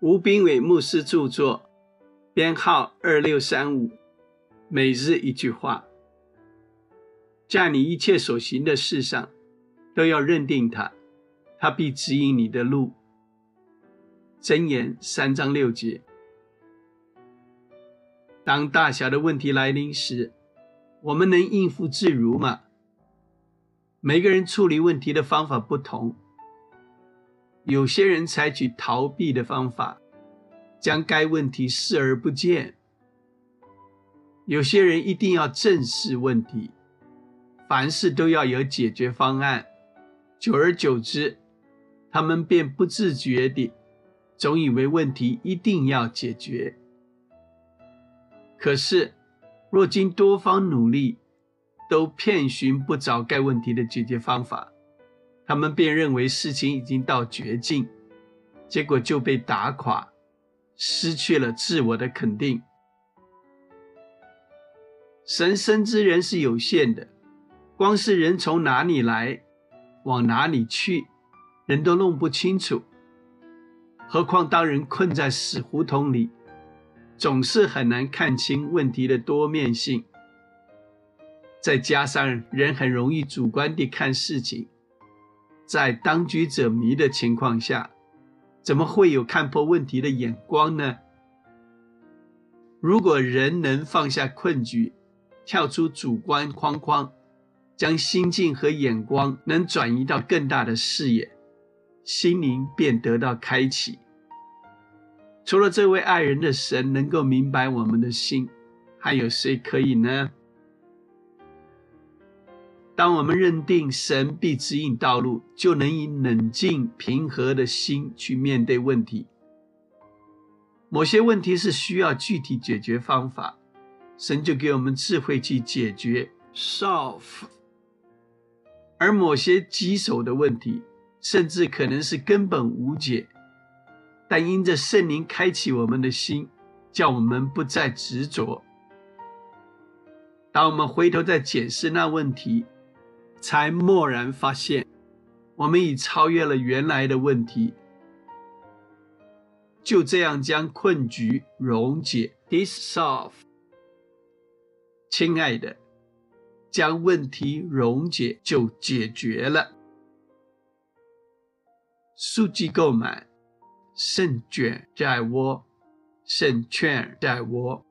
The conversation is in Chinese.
吴斌伟牧师著作，编号二六三五。每日一句话，在你一切所行的事上，都要认定他，他必指引你的路。箴言三章六节。当大小的问题来临时，我们能应付自如吗？每个人处理问题的方法不同。有些人采取逃避的方法，将该问题视而不见；有些人一定要正视问题，凡事都要有解决方案。久而久之，他们便不自觉地总以为问题一定要解决。可是，若经多方努力，都遍寻不着该问题的解决方法。他们便认为事情已经到绝境，结果就被打垮，失去了自我的肯定。神生之人是有限的，光是人从哪里来，往哪里去，人都弄不清楚。何况当人困在死胡同里，总是很难看清问题的多面性。再加上人很容易主观地看事情。在当局者迷的情况下，怎么会有看破问题的眼光呢？如果人能放下困局，跳出主观框框，将心境和眼光能转移到更大的视野，心灵便得到开启。除了这位爱人的神能够明白我们的心，还有谁可以呢？当我们认定神必指引道路，就能以冷静平和的心去面对问题。某些问题是需要具体解决方法，神就给我们智慧去解决 （solve）。而某些棘手的问题，甚至可能是根本无解，但因着圣灵开启我们的心，叫我们不再执着。当我们回头再检视那问题，才蓦然发现，我们已超越了原来的问题，就这样将困局溶解 （dissolve）。亲爱的，将问题溶解就解决了。数据购买，胜券在握，胜券在握。